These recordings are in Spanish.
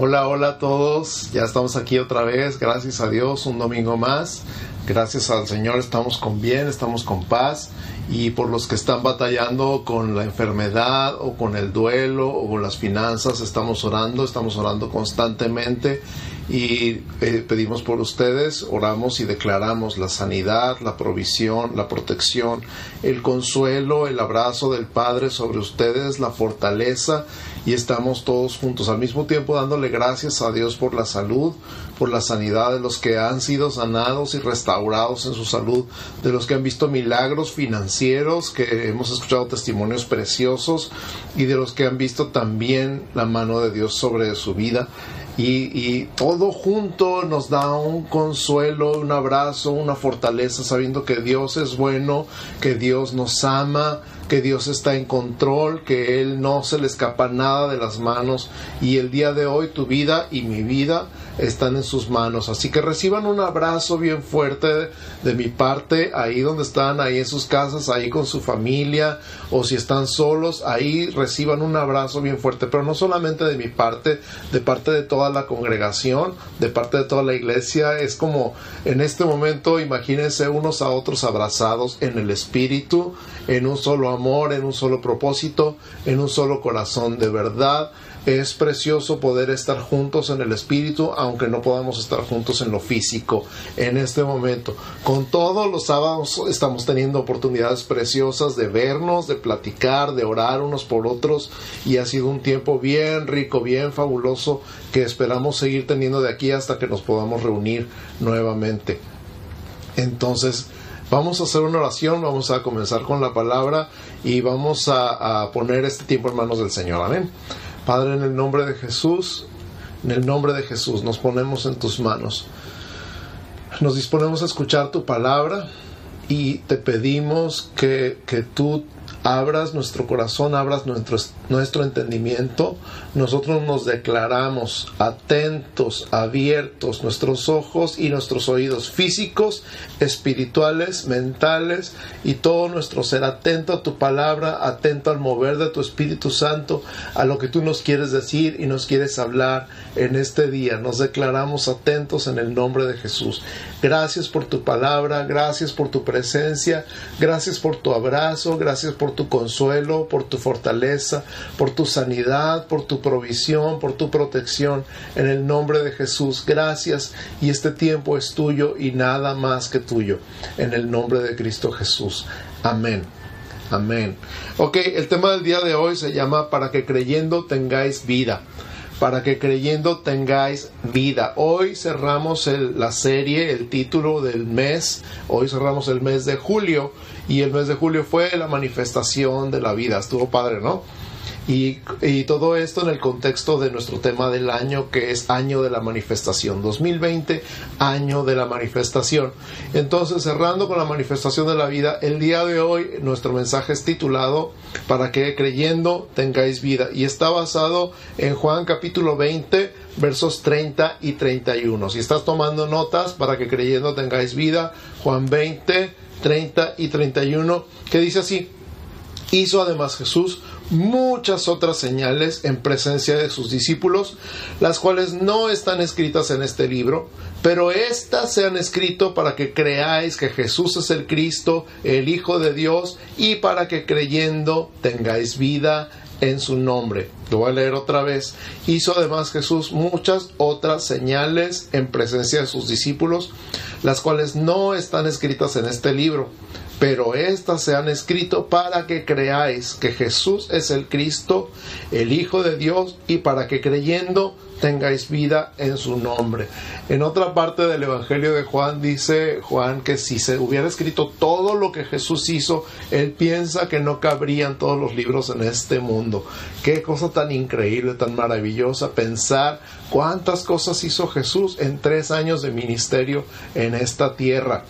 Hola, hola a todos. Ya estamos aquí otra vez. Gracias a Dios, un domingo más. Gracias al Señor estamos con bien, estamos con paz. Y por los que están batallando con la enfermedad o con el duelo o con las finanzas, estamos orando, estamos orando constantemente y eh, pedimos por ustedes, oramos y declaramos la sanidad, la provisión, la protección, el consuelo, el abrazo del Padre sobre ustedes, la fortaleza y estamos todos juntos al mismo tiempo dándole gracias a Dios por la salud, por la sanidad de los que han sido sanados y restaurados en su salud, de los que han visto milagros financieros, que hemos escuchado testimonios preciosos y de los que han visto también la mano de Dios sobre su vida. Y, todo junto nos da un consuelo, un abrazo, una fortaleza, sabiendo que Dios es bueno, que Dios nos ama, que Dios está en control, que Él no se le escapa nada de las manos y el día de hoy tu vida y mi vida están en sus manos. Así que reciban un abrazo bien fuerte de, mi parte, ahí donde están, ahí en sus casas, ahí con su familia, o si están solos, ahí reciban un abrazo bien fuerte, pero no solamente de mi parte, de parte de toda la congregación, de parte de toda la iglesia, es como en este momento, imagínense unos a otros abrazados en el espíritu, en un solo amor, en un solo propósito, en un solo corazón de verdad es precioso poder estar juntos en el espíritu, aunque no podamos estar juntos en lo físico en este momento. Con todos los sábados estamos teniendo oportunidades preciosas de vernos, de platicar, de orar unos por otros y ha sido un tiempo bien rico, bien fabuloso que esperamos seguir teniendo de aquí hasta que nos podamos reunir nuevamente. Entonces, Vamos a hacer una oración, vamos a comenzar con la palabra y vamos a, poner este tiempo en manos del Señor. Amén. Padre, en el nombre de Jesús, en el nombre de Jesús, nos ponemos en tus manos. Nos disponemos a escuchar tu palabra y te pedimos que, que tú abras nuestro corazón, abras nuestro, nuestro entendimiento, nosotros nos declaramos atentos, abiertos, nuestros ojos y nuestros oídos físicos, espirituales, mentales y todo nuestro ser atento a tu palabra, atento al mover de tu Espíritu Santo, a lo que tú nos quieres decir y nos quieres hablar en este día. Nos declaramos atentos en el nombre de Jesús. Gracias por tu palabra, gracias por tu presencia, gracias por tu abrazo, gracias por tu consuelo, por tu fortaleza, por tu sanidad, por tu provisión, por tu protección. En el nombre de Jesús, gracias. Y este tiempo es tuyo y nada más que tuyo. En el nombre de Cristo Jesús. Amén. Amén. Ok, el tema del día de hoy se llama Para que creyendo tengáis vida para que creyendo tengáis vida. Hoy cerramos la serie, el título del mes, hoy cerramos el mes de julio y el mes de julio fue la manifestación de la vida. Estuvo padre, ¿no? Y, todo esto en el contexto de nuestro tema del año, que es año de la manifestación. 2020, año de la manifestación. Entonces, cerrando con la manifestación de la vida, el día de hoy nuestro mensaje es titulado Para que creyendo tengáis vida. Y está basado en Juan capítulo 20, versos 30 y 31. Si estás tomando notas, para que creyendo tengáis vida, Juan 20, 30 y 31, que dice así. Hizo además Jesús muchas otras señales en presencia de sus discípulos, las cuales no están escritas en este libro, pero éstas se han escrito para que creáis que Jesús es el Cristo, el Hijo de Dios, y para que creyendo tengáis vida en su nombre. Lo voy a leer otra vez. Hizo además Jesús muchas otras señales en presencia de sus discípulos, las cuales no están escritas en este libro pero éstas se han escrito para que creáis que Jesús es el Cristo, el Hijo de Dios, y para que creyendo tengáis vida en su nombre. En otra parte del Evangelio de Juan dice Juan que si se hubiera escrito todo lo que Jesús hizo, él piensa que no cabrían todos los libros en este mundo. Qué cosa tan increíble, tan maravillosa pensar cuántas cosas hizo Jesús en tres años de ministerio en esta tierra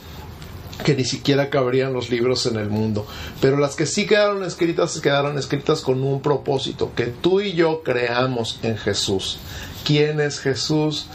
que ni siquiera cabrían los libros en el mundo. Pero las que sí quedaron escritas, quedaron escritas con un propósito, que tú y yo creamos en Jesús. ¿Quién es Jesús?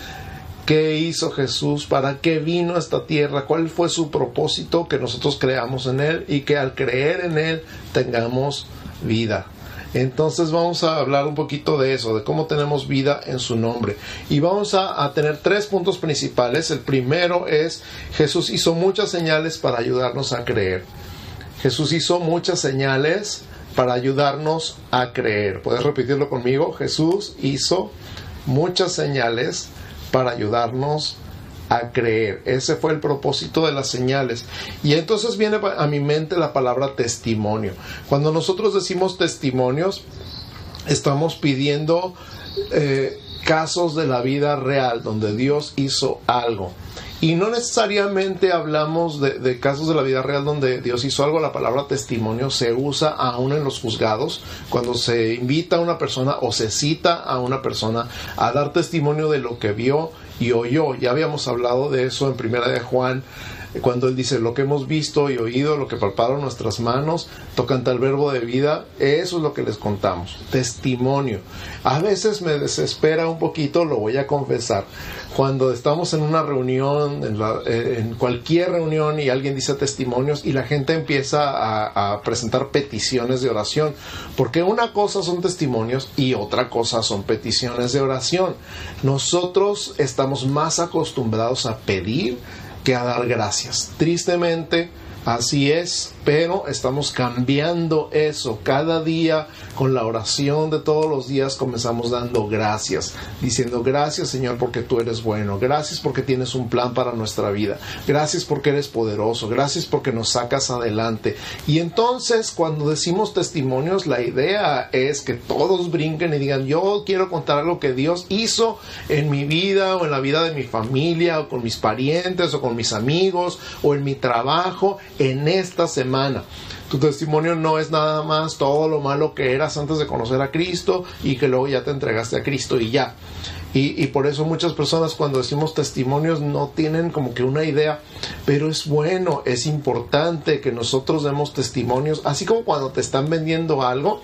¿Qué hizo Jesús? ¿Para qué vino a esta tierra? ¿Cuál fue su propósito? Que nosotros creamos en Él y que al creer en Él tengamos vida. Entonces vamos a hablar un poquito de eso, de cómo tenemos vida en su nombre. Y vamos a, tener tres puntos principales. El primero es Jesús hizo muchas señales para ayudarnos a creer. Jesús hizo muchas señales para ayudarnos a creer. ¿Puedes repetirlo conmigo? Jesús hizo muchas señales para ayudarnos a creer. Ese fue el propósito de las señales. Y entonces viene a mi mente la palabra testimonio. Cuando nosotros decimos testimonios, estamos pidiendo eh, casos de la vida real donde Dios hizo algo. Y no necesariamente hablamos de, casos de la vida real donde Dios hizo algo. La palabra testimonio se usa aún en los juzgados, cuando se invita a una persona o se cita a una persona a dar testimonio de lo que vio y oyó. Ya habíamos hablado de eso en Primera de Juan cuando él dice lo que hemos visto y oído, lo que palparon nuestras manos, tocante al verbo de vida, eso es lo que les contamos, testimonio. A veces me desespera un poquito, lo voy a confesar, cuando estamos en una reunión, en, eh, cualquier reunión y alguien dice testimonios y la gente empieza a, a presentar peticiones de oración, porque una cosa son testimonios y otra cosa son peticiones de oración. Nosotros estamos más acostumbrados a pedir, que a dar gracias. Tristemente, Así es, pero estamos cambiando eso. Cada día con la oración de todos los días comenzamos dando gracias, diciendo gracias Señor porque tú eres bueno, gracias porque tienes un plan para nuestra vida, gracias porque eres poderoso, gracias porque nos sacas adelante. Y entonces cuando decimos testimonios, la idea es que todos brinquen y digan yo quiero contar lo que Dios hizo en mi vida o en la vida de mi familia o con mis parientes o con mis amigos o en mi trabajo en esta semana. Tu testimonio no es nada más todo lo malo que eras antes de conocer a Cristo y que luego ya te entregaste a Cristo y ya. Y, por eso muchas personas cuando decimos testimonios no tienen como que una idea, pero es bueno, es importante que nosotros demos testimonios, así como cuando te están vendiendo algo,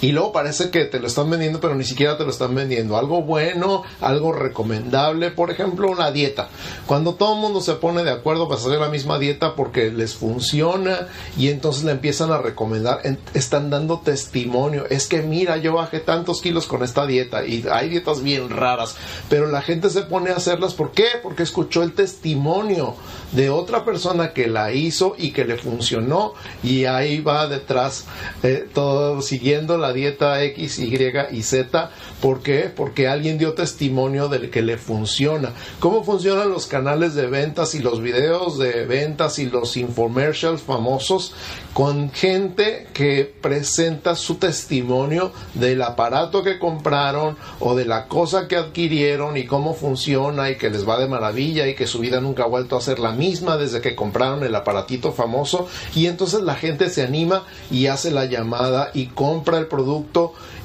y luego parece que te lo están vendiendo, pero ni siquiera te lo están vendiendo. Algo bueno, algo recomendable, por ejemplo, una dieta. Cuando todo el mundo se pone de acuerdo para hacer la misma dieta porque les funciona y entonces le empiezan a recomendar, están dando testimonio. Es que mira, yo bajé tantos kilos con esta dieta y hay dietas bien raras, pero la gente se pone a hacerlas. ¿Por qué? Porque escuchó el testimonio de otra persona que la hizo y que le funcionó y ahí va detrás eh, todo siguiendo la dieta X, Y y Z. ¿Por qué? Porque alguien dio testimonio de que le funciona. ¿Cómo funcionan los canales de ventas y los videos de ventas y los infomercials famosos? Con gente que presenta su testimonio del aparato que compraron o de la cosa que adquirieron y cómo funciona y que les va de maravilla y que su vida nunca ha vuelto a ser la misma desde que compraron el aparatito famoso y entonces la gente se anima y hace la llamada y compra el producto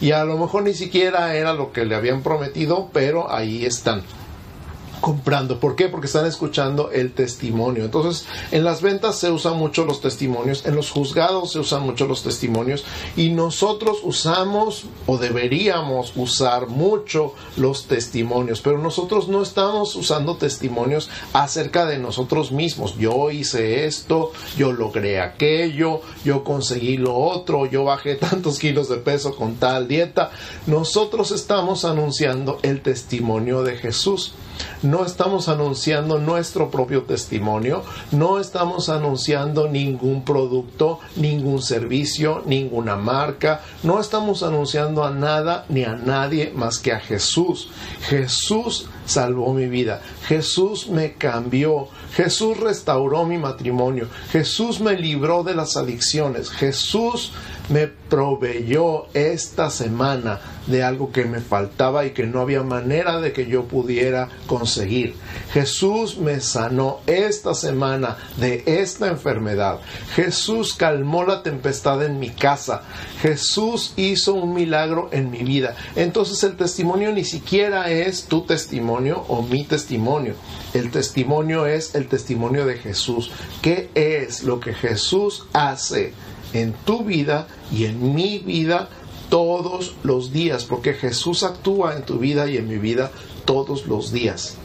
y a lo mejor ni siquiera era lo que le habían prometido, pero ahí están comprando. ¿Por qué? Porque están escuchando el testimonio. Entonces, en las ventas se usan mucho los testimonios, en los juzgados se usan mucho los testimonios y nosotros usamos o deberíamos usar mucho los testimonios, pero nosotros no estamos usando testimonios acerca de nosotros mismos. Yo hice esto, yo logré aquello, yo conseguí lo otro, yo bajé tantos kilos de peso con tal dieta. Nosotros estamos anunciando el testimonio de Jesús no estamos anunciando nuestro propio testimonio, no estamos anunciando ningún producto, ningún servicio, ninguna marca, no estamos anunciando a nada ni a nadie más que a Jesús. Jesús salvó mi vida, Jesús me cambió, Jesús restauró mi matrimonio, Jesús me libró de las adicciones, Jesús me proveyó esta semana de algo que me faltaba y que no había manera de que yo pudiera conseguir. Jesús me sanó esta semana de esta enfermedad. Jesús calmó la tempestad en mi casa. Jesús hizo un milagro en mi vida. Entonces el testimonio ni siquiera es tu testimonio o mi testimonio. El testimonio es el testimonio de Jesús. ¿Qué es lo que Jesús hace? en tu vida y en mi vida todos los días, porque Jesús actúa en tu vida y en mi vida todos los días.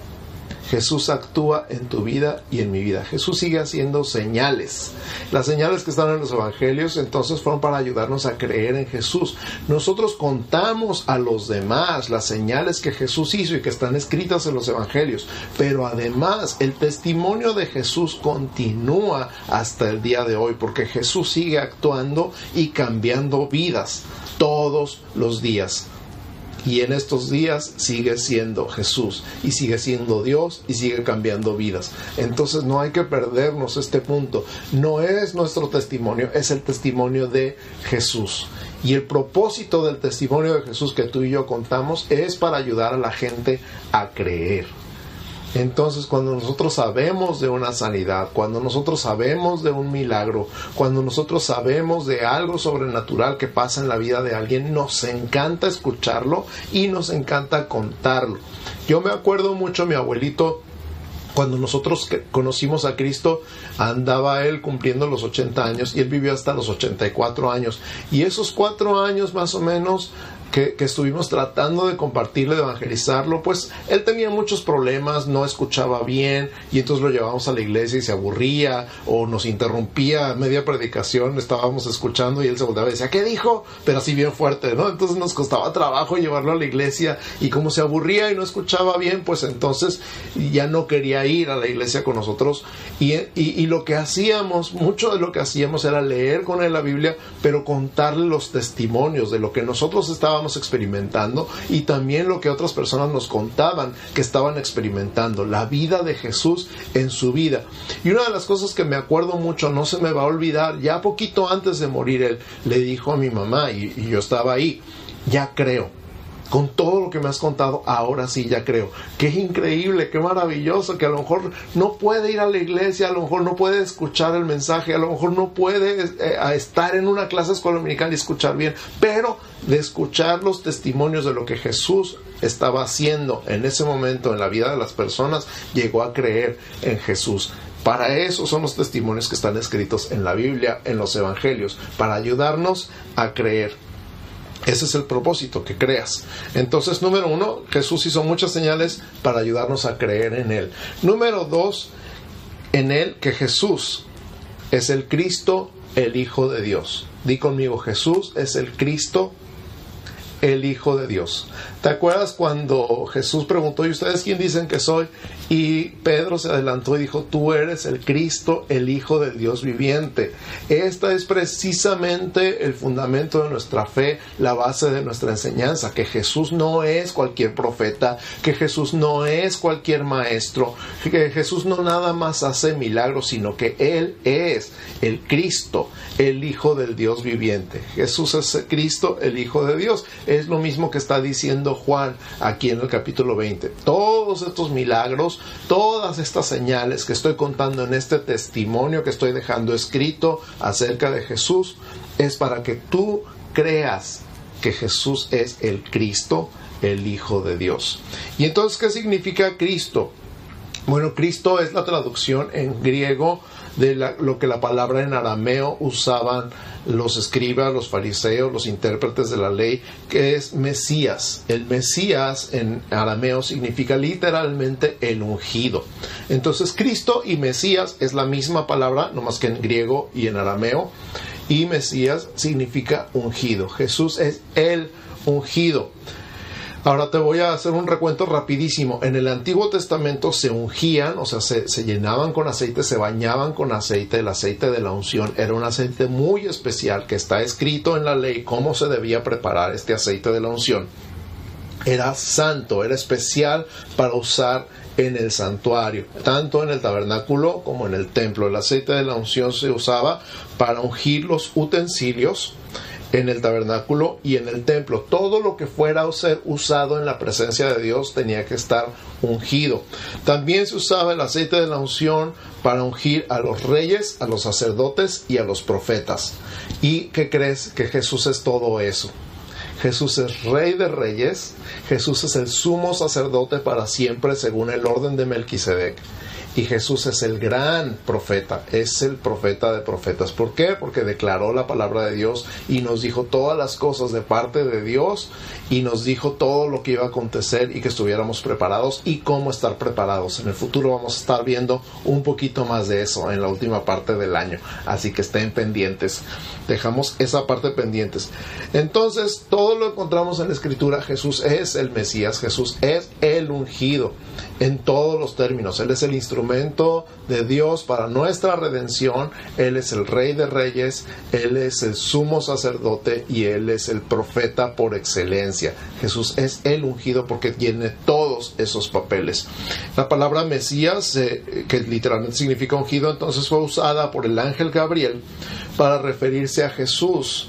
Jesús actúa en tu vida y en mi vida. Jesús sigue haciendo señales. Las señales que están en los evangelios entonces fueron para ayudarnos a creer en Jesús. Nosotros contamos a los demás las señales que Jesús hizo y que están escritas en los evangelios, pero además el testimonio de Jesús continúa hasta el día de hoy porque Jesús sigue actuando y cambiando vidas todos los días y en estos días sigue siendo Jesús y sigue siendo Dios y sigue cambiando vidas. Entonces no hay que perdernos este punto. No es nuestro testimonio, es el testimonio de Jesús. Y el propósito del testimonio de Jesús que tú y yo contamos es para ayudar a la gente a creer. Entonces, cuando nosotros sabemos de una sanidad, cuando nosotros sabemos de un milagro, cuando nosotros sabemos de algo sobrenatural que pasa en la vida de alguien, nos encanta escucharlo y nos encanta contarlo. Yo me acuerdo mucho, mi abuelito, cuando nosotros conocimos a Cristo, andaba él cumpliendo los 80 años y él vivió hasta los 84 años. Y esos cuatro años más o menos que, estuvimos tratando de compartirle, de evangelizarlo, pues él tenía muchos problemas, no escuchaba bien y entonces lo llevábamos a la iglesia y se aburría o nos interrumpía media predicación, estábamos escuchando y él se volteaba y decía, ¿qué dijo? Pero así bien fuerte, ¿no? Entonces nos costaba trabajo llevarlo a la iglesia y como se aburría y no escuchaba bien, pues entonces ya no quería ir a la iglesia con nosotros y, y, y lo que hacíamos, mucho de lo que hacíamos era leer con él la Biblia, pero contarle los testimonios de lo que nosotros estábamos experimentando y también lo que otras personas nos contaban que estaban experimentando, la vida de Jesús en su vida. Y una de las cosas que me acuerdo mucho, no se me va a olvidar, ya poquito antes de morir él le dijo a mi mamá y, y yo estaba ahí, ya creo con todo lo que me has contado, ahora sí ya creo. Qué increíble, qué maravilloso, que a lo mejor no puede ir a la iglesia, a lo mejor no puede escuchar el mensaje, a lo mejor no puede eh, estar en una clase escuela dominical y escuchar bien, pero de escuchar los testimonios de lo que Jesús estaba haciendo en ese momento en la vida de las personas, llegó a creer en Jesús. Para eso son los testimonios que están escritos en la Biblia, en los Evangelios, para ayudarnos a creer ese es el propósito, que creas. Entonces, número uno, Jesús hizo muchas señales para ayudarnos a creer en Él. Número dos, en Él que Jesús es el Cristo, el Hijo de Dios. Di conmigo, Jesús es el Cristo, el Hijo de Dios. ¿Te acuerdas cuando Jesús preguntó, ¿y ustedes quién dicen que soy? Y Pedro se adelantó y dijo, tú eres el Cristo, el Hijo del Dios viviente. Esta es precisamente el fundamento de nuestra fe, la base de nuestra enseñanza, que Jesús no es cualquier profeta, que Jesús no es cualquier maestro, que Jesús no nada más hace milagros, sino que Él es el Cristo, el Hijo del Dios viviente. Jesús es Cristo, el Hijo de Dios. Es lo mismo que está diciendo Juan aquí en el capítulo 20. Todos estos milagros, todas estas señales que estoy contando en este testimonio que estoy dejando escrito acerca de Jesús, es para que tú creas que Jesús es el Cristo, el Hijo de Dios. ¿Y entonces qué significa Cristo? Bueno, Cristo es la traducción en griego de lo que la palabra en arameo usaban los escribas, los fariseos, los intérpretes de la ley, que es Mesías. El Mesías en arameo significa literalmente el ungido. Entonces Cristo y Mesías es la misma palabra, no más que en griego y en arameo. Y Mesías significa ungido. Jesús es el ungido. Ahora te voy a hacer un recuento rapidísimo. En el Antiguo Testamento se ungían, o sea, se, llenaban con aceite, se bañaban con aceite. El aceite de la unción era un aceite muy especial que está escrito en la ley cómo se debía preparar este aceite de la unción. Era santo, era especial para usar en el santuario, tanto en el tabernáculo como en el templo. El aceite de la unción se usaba para ungir los utensilios en el tabernáculo y en el templo. Todo lo que fuera a ser usado en la presencia de Dios tenía que estar ungido. También se usaba el aceite de la unción para ungir a los reyes, a los sacerdotes y a los profetas. ¿Y qué crees? Que Jesús es todo eso. Jesús es rey de reyes, Jesús es el sumo sacerdote para siempre según el orden de Melquisedec Y Jesús es el gran profeta, es el profeta de profetas. ¿Por qué? Porque declaró la palabra de Dios y nos dijo todas las cosas de parte de Dios y nos dijo todo lo que iba a acontecer y que estuviéramos preparados y cómo estar preparados. En el futuro vamos a estar viendo un poquito más de eso en la última parte del año. Así que estén pendientes. Dejamos esa parte pendientes. Entonces, todo lo encontramos en la escritura. Jesús es el Mesías, Jesús es el ungido en todos los términos. Él es el instrumento de Dios para nuestra redención. Él es el Rey de Reyes, Él es el sumo sacerdote y Él es el profeta por excelencia. Jesús es el ungido porque tiene todos esos papeles. La palabra Mesías, eh, que literalmente significa ungido, entonces fue usada por el ángel Gabriel para referirse a Jesús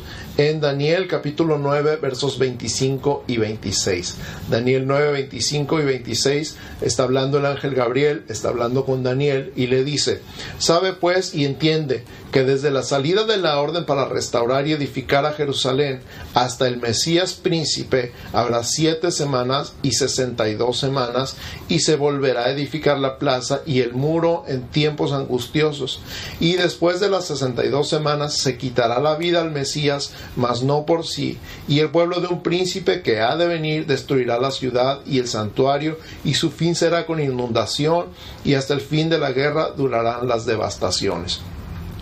en Daniel capítulo 9 versos 25 y 26. Daniel 9, 25 y 26 está hablando el ángel Gabriel, está hablando con Daniel y le dice, sabe pues y entiende que desde la salida de la orden para restaurar y edificar a Jerusalén hasta el Mesías príncipe habrá siete semanas y sesenta y dos semanas y se volverá a edificar la plaza y el muro en tiempos angustiosos y después de las sesenta y dos semanas se quitará la vida al Mesías mas no por sí, y el pueblo de un príncipe que ha de venir destruirá la ciudad y el santuario, y su fin será con inundación, y hasta el fin de la guerra durarán las devastaciones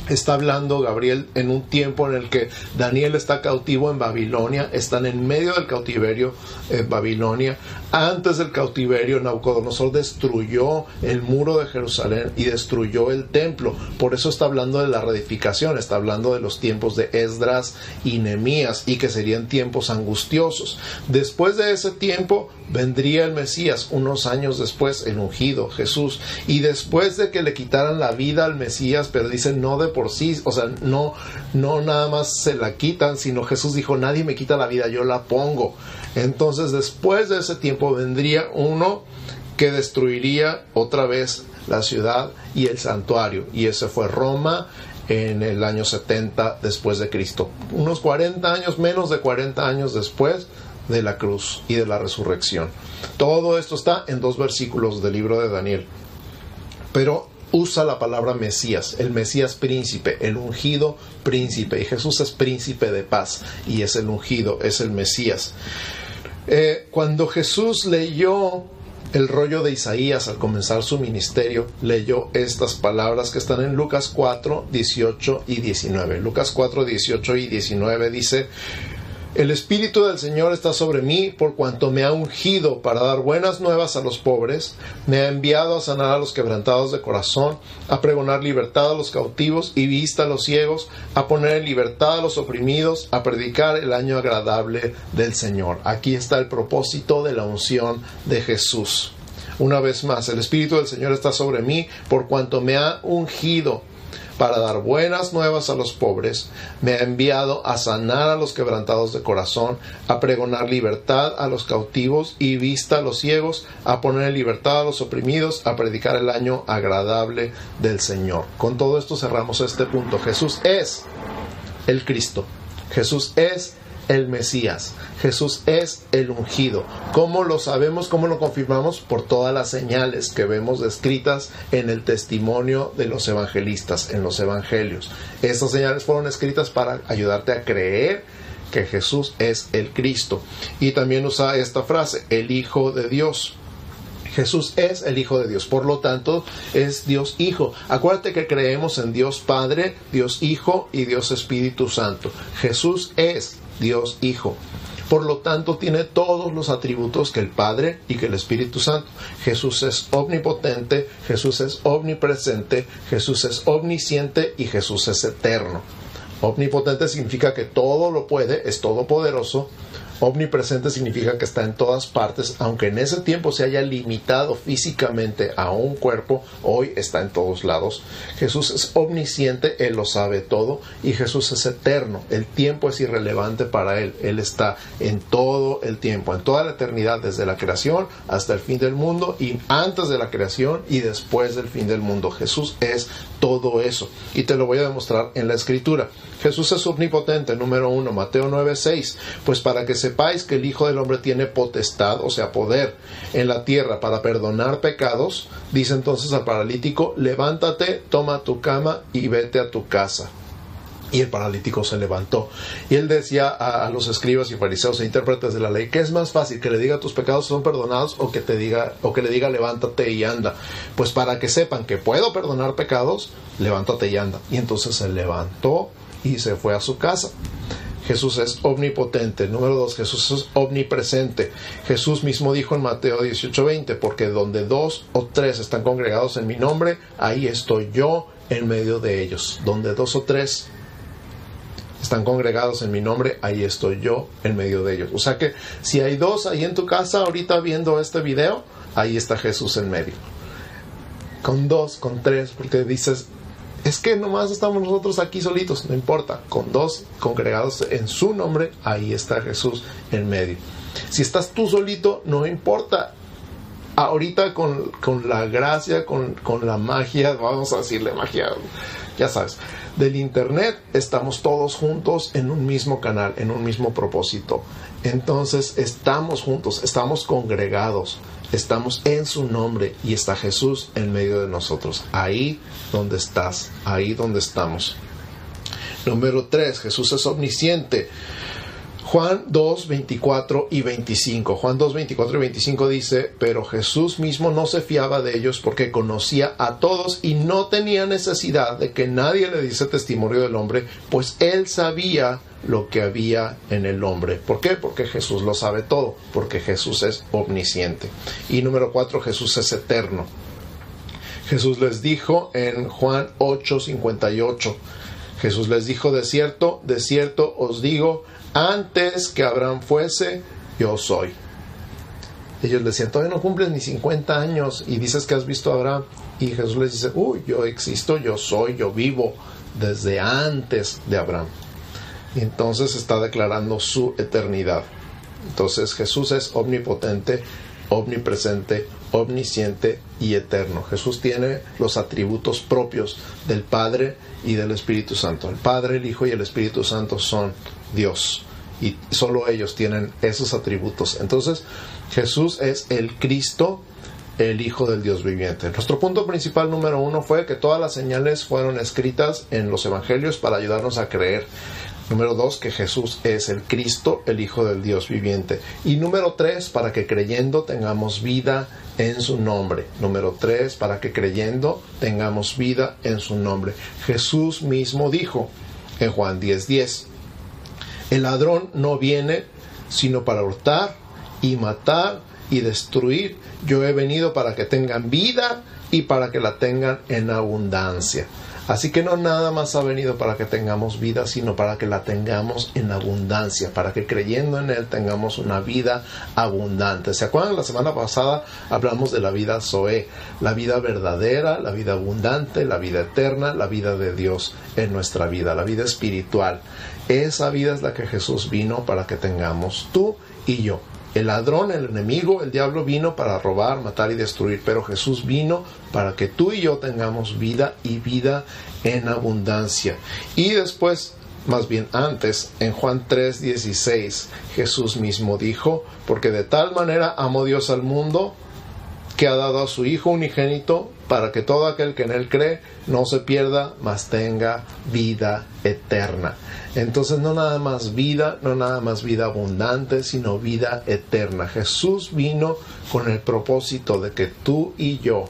está hablando Gabriel en un tiempo en el que Daniel está cautivo en Babilonia, están en medio del cautiverio en Babilonia. Antes del cautiverio, Nabucodonosor destruyó el muro de Jerusalén y destruyó el templo. Por eso está hablando de la reedificación, está hablando de los tiempos de Esdras y Nemías y que serían tiempos angustiosos. Después de ese tiempo vendría el Mesías, unos años después, el ungido, Jesús. Y después de que le quitaran la vida al Mesías, pero dicen no de por sí, o sea, no, no nada más se la quitan, sino Jesús dijo, nadie me quita la vida, yo la pongo. Entonces, después de ese tiempo vendría uno que destruiría otra vez la ciudad y el santuario. Y ese fue Roma en el año 70 después de Cristo. Unos 40 años, menos de 40 años después de la cruz y de la resurrección. Todo esto está en dos versículos del libro de Daniel. Pero usa la palabra Mesías, el Mesías príncipe, el ungido príncipe. Y Jesús es príncipe de paz y es el ungido, es el Mesías. Eh, cuando Jesús leyó el rollo de Isaías al comenzar su ministerio, leyó estas palabras que están en Lucas 4, 18 y 19. Lucas 4, 18 y 19 dice, el Espíritu del Señor está sobre mí por cuanto me ha ungido para dar buenas nuevas a los pobres, me ha enviado a sanar a los quebrantados de corazón, a pregonar libertad a los cautivos y vista a los ciegos, a poner en libertad a los oprimidos, a predicar el año agradable del Señor. Aquí está el propósito de la unción de Jesús. Una vez más, el Espíritu del Señor está sobre mí por cuanto me ha ungido para dar buenas nuevas a los pobres, me ha enviado a sanar a los quebrantados de corazón, a pregonar libertad a los cautivos y vista a los ciegos, a poner en libertad a los oprimidos, a predicar el año agradable del Señor. Con todo esto cerramos este punto. Jesús es el Cristo. Jesús es el Mesías. Jesús es el ungido. ¿Cómo lo sabemos? ¿Cómo lo confirmamos? Por todas las señales que vemos descritas en el testimonio de los evangelistas, en los evangelios. Estas señales fueron escritas para ayudarte a creer que Jesús es el Cristo. Y también usa esta frase, el Hijo de Dios. Jesús es el Hijo de Dios, por lo tanto es Dios Hijo. Acuérdate que creemos en Dios Padre, Dios Hijo y Dios Espíritu Santo. Jesús es Dios Hijo. Por lo tanto, tiene todos los atributos que el Padre y que el Espíritu Santo. Jesús es omnipotente, Jesús es omnipresente, Jesús es omnisciente y Jesús es eterno. Omnipotente significa que todo lo puede, es todopoderoso. Omnipresente significa que está en todas partes, aunque en ese tiempo se haya limitado físicamente a un cuerpo, hoy está en todos lados. Jesús es omnisciente, Él lo sabe todo, y Jesús es eterno, el tiempo es irrelevante para Él, Él está en todo el tiempo, en toda la eternidad, desde la creación hasta el fin del mundo, y antes de la creación y después del fin del mundo. Jesús es todo eso, y te lo voy a demostrar en la escritura. Jesús es omnipotente, número uno, Mateo 9:6, pues para que se sepáis que el Hijo del Hombre tiene potestad, o sea, poder en la tierra para perdonar pecados, dice entonces al paralítico, levántate, toma tu cama y vete a tu casa. Y el paralítico se levantó. Y él decía a, los escribas y fariseos e intérpretes de la ley, ¿qué es más fácil? ¿Que le diga tus pecados son perdonados o que, te diga, o que le diga levántate y anda? Pues para que sepan que puedo perdonar pecados, levántate y anda. Y entonces se levantó y se fue a su casa. Jesús es omnipotente. Número dos, Jesús es omnipresente. Jesús mismo dijo en Mateo 18:20, porque donde dos o tres están congregados en mi nombre, ahí estoy yo en medio de ellos. Donde dos o tres están congregados en mi nombre, ahí estoy yo en medio de ellos. O sea que si hay dos ahí en tu casa ahorita viendo este video, ahí está Jesús en medio. Con dos, con tres, porque dices, es que nomás estamos nosotros aquí solitos, no importa, con dos congregados en su nombre, ahí está Jesús en medio. Si estás tú solito, no importa. Ahorita con, la gracia, con, con la magia, vamos a decirle magia, ya sabes, del Internet, estamos todos juntos en un mismo canal, en un mismo propósito. Entonces estamos juntos, estamos congregados, estamos en su nombre y está Jesús en medio de nosotros. Ahí donde estás, ahí donde estamos. Número 3, Jesús es omnisciente. Juan 2, 24 y 25. Juan 2, 24 y 25 dice, pero Jesús mismo no se fiaba de ellos porque conocía a todos y no tenía necesidad de que nadie le diese testimonio del hombre, pues él sabía lo que había en el hombre. ¿Por qué? Porque Jesús lo sabe todo, porque Jesús es omnisciente. Y número 4, Jesús es eterno. Jesús les dijo en Juan 8, 58, Jesús les dijo, de cierto, de cierto os digo, antes que Abraham fuese, yo soy. Ellos le decían, todavía no cumples ni 50 años y dices que has visto a Abraham. Y Jesús les dice, uy, yo existo, yo soy, yo vivo desde antes de Abraham. Y entonces está declarando su eternidad. Entonces Jesús es omnipotente, omnipresente, omnisciente y eterno. Jesús tiene los atributos propios del Padre y del Espíritu Santo. El Padre, el Hijo y el Espíritu Santo son Dios y solo ellos tienen esos atributos. Entonces, Jesús es el Cristo, el Hijo del Dios viviente. Nuestro punto principal número uno fue que todas las señales fueron escritas en los Evangelios para ayudarnos a creer. Número dos, que Jesús es el Cristo, el Hijo del Dios viviente. Y número tres, para que creyendo tengamos vida en su nombre. Número tres, para que creyendo tengamos vida en su nombre. Jesús mismo dijo en Juan 10:10, 10, el ladrón no viene sino para hurtar y matar y destruir. Yo he venido para que tengan vida y para que la tengan en abundancia. Así que no nada más ha venido para que tengamos vida, sino para que la tengamos en abundancia, para que creyendo en Él tengamos una vida abundante. ¿Se acuerdan? La semana pasada hablamos de la vida Zoe, la vida verdadera, la vida abundante, la vida eterna, la vida de Dios en nuestra vida, la vida espiritual. Esa vida es la que Jesús vino para que tengamos tú y yo. El ladrón, el enemigo, el diablo vino para robar, matar y destruir, pero Jesús vino para que tú y yo tengamos vida y vida en abundancia. Y después, más bien antes, en Juan 3:16, Jesús mismo dijo, porque de tal manera amó Dios al mundo que ha dado a su Hijo unigénito para que todo aquel que en él cree no se pierda, mas tenga vida eterna. Entonces no nada más vida, no nada más vida abundante, sino vida eterna. Jesús vino con el propósito de que tú y yo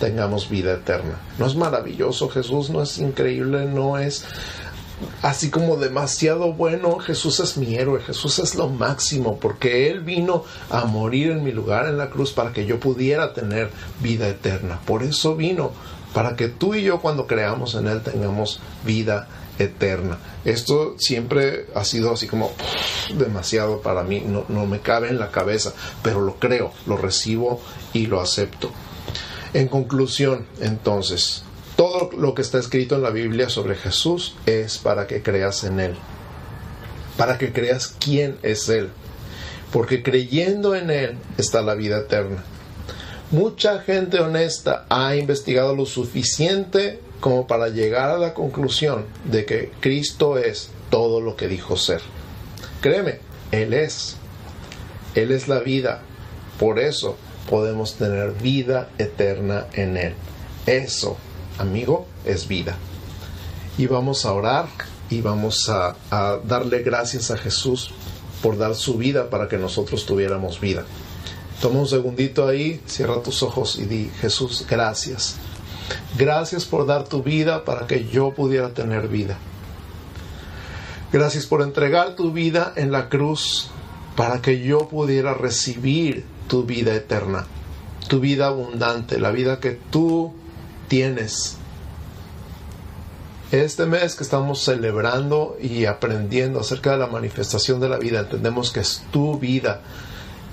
tengamos vida eterna. ¿No es maravilloso Jesús? ¿No es increíble? ¿No es así como demasiado bueno, Jesús es mi héroe, Jesús es lo máximo, porque Él vino a morir en mi lugar en la cruz para que yo pudiera tener vida eterna. Por eso vino, para que tú y yo cuando creamos en Él tengamos vida eterna. Esto siempre ha sido así como demasiado para mí, no, no me cabe en la cabeza, pero lo creo, lo recibo y lo acepto. En conclusión, entonces, todo lo que está escrito en la Biblia sobre Jesús es para que creas en Él, para que creas quién es Él, porque creyendo en Él está la vida eterna. Mucha gente honesta ha investigado lo suficiente como para llegar a la conclusión de que Cristo es todo lo que dijo ser. Créeme, Él es. Él es la vida. Por eso podemos tener vida eterna en Él. Eso, amigo, es vida. Y vamos a orar y vamos a, darle gracias a Jesús por dar su vida para que nosotros tuviéramos vida. Toma un segundito ahí, cierra tus ojos y di, Jesús, gracias. Gracias por dar tu vida para que yo pudiera tener vida. Gracias por entregar tu vida en la cruz para que yo pudiera recibir tu vida eterna, tu vida abundante, la vida que tú tienes. Este mes que estamos celebrando y aprendiendo acerca de la manifestación de la vida, entendemos que es tu vida,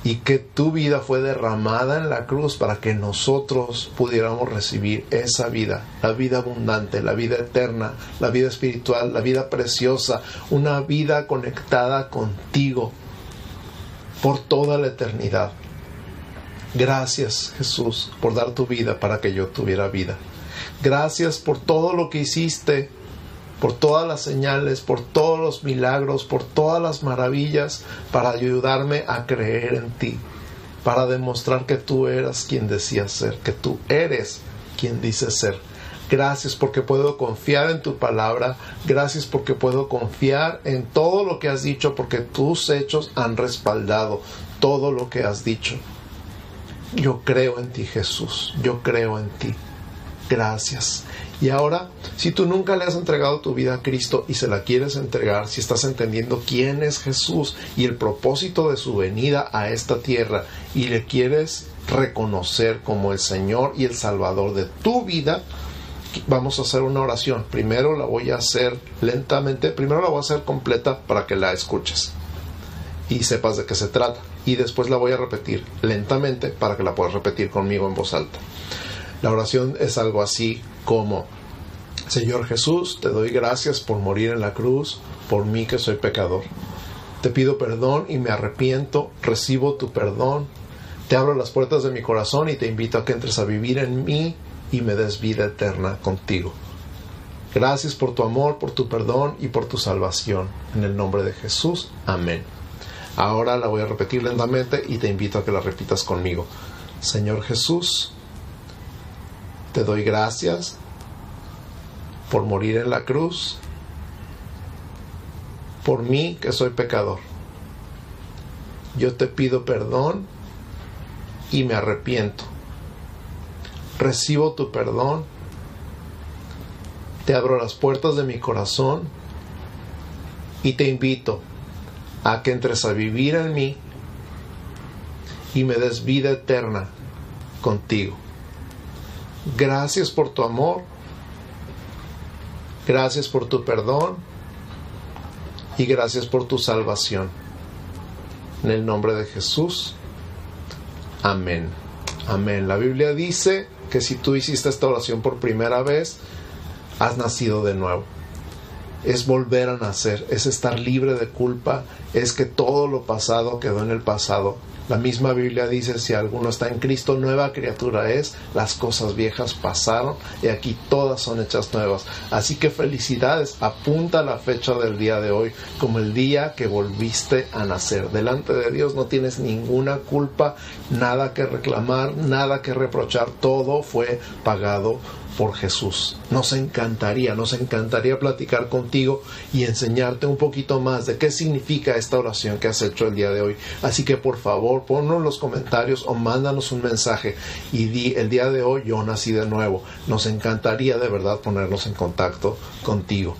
y que tu vida fue derramada en la cruz para que nosotros pudiéramos recibir esa vida, la vida abundante, la vida eterna, la vida espiritual, la vida preciosa, una vida conectada contigo por toda la eternidad. Gracias Jesús por dar tu vida para que yo tuviera vida. Gracias por todo lo que hiciste por todas las señales, por todos los milagros, por todas las maravillas, para ayudarme a creer en ti, para demostrar que tú eras quien decías ser, que tú eres quien dices ser. Gracias porque puedo confiar en tu palabra. Gracias porque puedo confiar en todo lo que has dicho porque tus hechos han respaldado todo lo que has dicho. Yo creo en ti Jesús. Yo creo en ti. Gracias. Y ahora, si tú nunca le has entregado tu vida a Cristo y se la quieres entregar, si estás entendiendo quién es Jesús y el propósito de su venida a esta tierra y le quieres reconocer como el Señor y el Salvador de tu vida, vamos a hacer una oración. Primero la voy a hacer lentamente, primero la voy a hacer completa para que la escuches y sepas de qué se trata. Y después la voy a repetir lentamente para que la puedas repetir conmigo en voz alta. La oración es algo así como, Señor Jesús, te doy gracias por morir en la cruz, por mí que soy pecador. Te pido perdón y me arrepiento, recibo tu perdón, te abro las puertas de mi corazón y te invito a que entres a vivir en mí y me des vida eterna contigo. Gracias por tu amor, por tu perdón y por tu salvación. En el nombre de Jesús. Amén. Ahora la voy a repetir lentamente y te invito a que la repitas conmigo. Señor Jesús, te doy gracias por morir en la cruz, por mí que soy pecador. Yo te pido perdón y me arrepiento. Recibo tu perdón. Te abro las puertas de mi corazón y te invito a que entres a vivir en mí y me des vida eterna contigo. Gracias por tu amor. Gracias por tu perdón. Y gracias por tu salvación. En el nombre de Jesús. Amén. Amén. La Biblia dice que si tú hiciste esta oración por primera vez, has nacido de nuevo. Es volver a nacer, es estar libre de culpa, es que todo lo pasado quedó en el pasado la misma Biblia dice, si alguno está en Cristo, nueva criatura es, las cosas viejas pasaron y aquí todas son hechas nuevas. Así que felicidades, apunta la fecha del día de hoy como el día que volviste a nacer. Delante de Dios no tienes ninguna culpa, nada que reclamar, nada que reprochar, todo fue pagado por Jesús. Nos encantaría, nos encantaría platicar contigo y enseñarte un poquito más de qué significa esta oración que has hecho el día de hoy. Así que por favor, ponnos en los comentarios o mándanos un mensaje y di el día de hoy yo nací de nuevo. Nos encantaría de verdad ponernos en contacto contigo.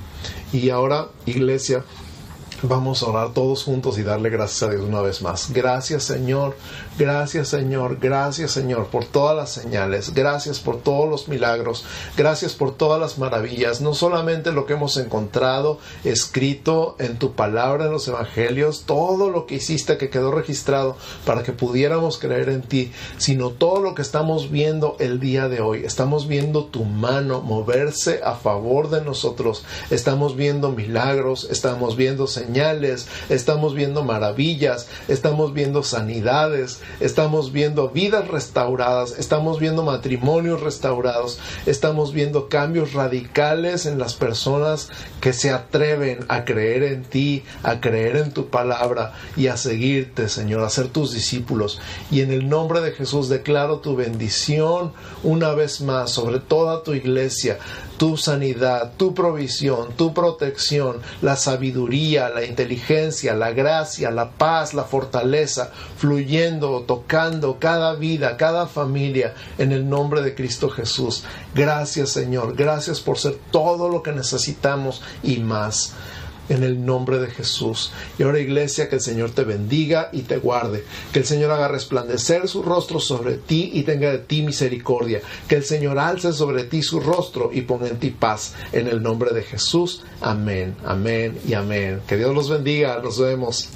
Y ahora, iglesia, Vamos a orar todos juntos y darle gracias a Dios una vez más. Gracias Señor, gracias Señor, gracias Señor por todas las señales, gracias por todos los milagros, gracias por todas las maravillas, no solamente lo que hemos encontrado escrito en tu palabra en los evangelios, todo lo que hiciste que quedó registrado para que pudiéramos creer en ti, sino todo lo que estamos viendo el día de hoy. Estamos viendo tu mano moverse a favor de nosotros, estamos viendo milagros, estamos viendo estamos viendo maravillas, estamos viendo sanidades, estamos viendo vidas restauradas, estamos viendo matrimonios restaurados, estamos viendo cambios radicales en las personas que se atreven a creer en ti, a creer en tu palabra y a seguirte, Señor, a ser tus discípulos. Y en el nombre de Jesús declaro tu bendición una vez más sobre toda tu iglesia, tu sanidad, tu provisión, tu protección, la sabiduría, la inteligencia, la gracia, la paz, la fortaleza, fluyendo, tocando cada vida, cada familia, en el nombre de Cristo Jesús. Gracias Señor, gracias por ser todo lo que necesitamos y más en el nombre de Jesús. Y ahora iglesia, que el Señor te bendiga y te guarde, que el Señor haga resplandecer su rostro sobre ti y tenga de ti misericordia, que el Señor alce sobre ti su rostro y ponga en ti paz, en el nombre de Jesús. Amén, amén y amén. Que Dios los bendiga, nos vemos.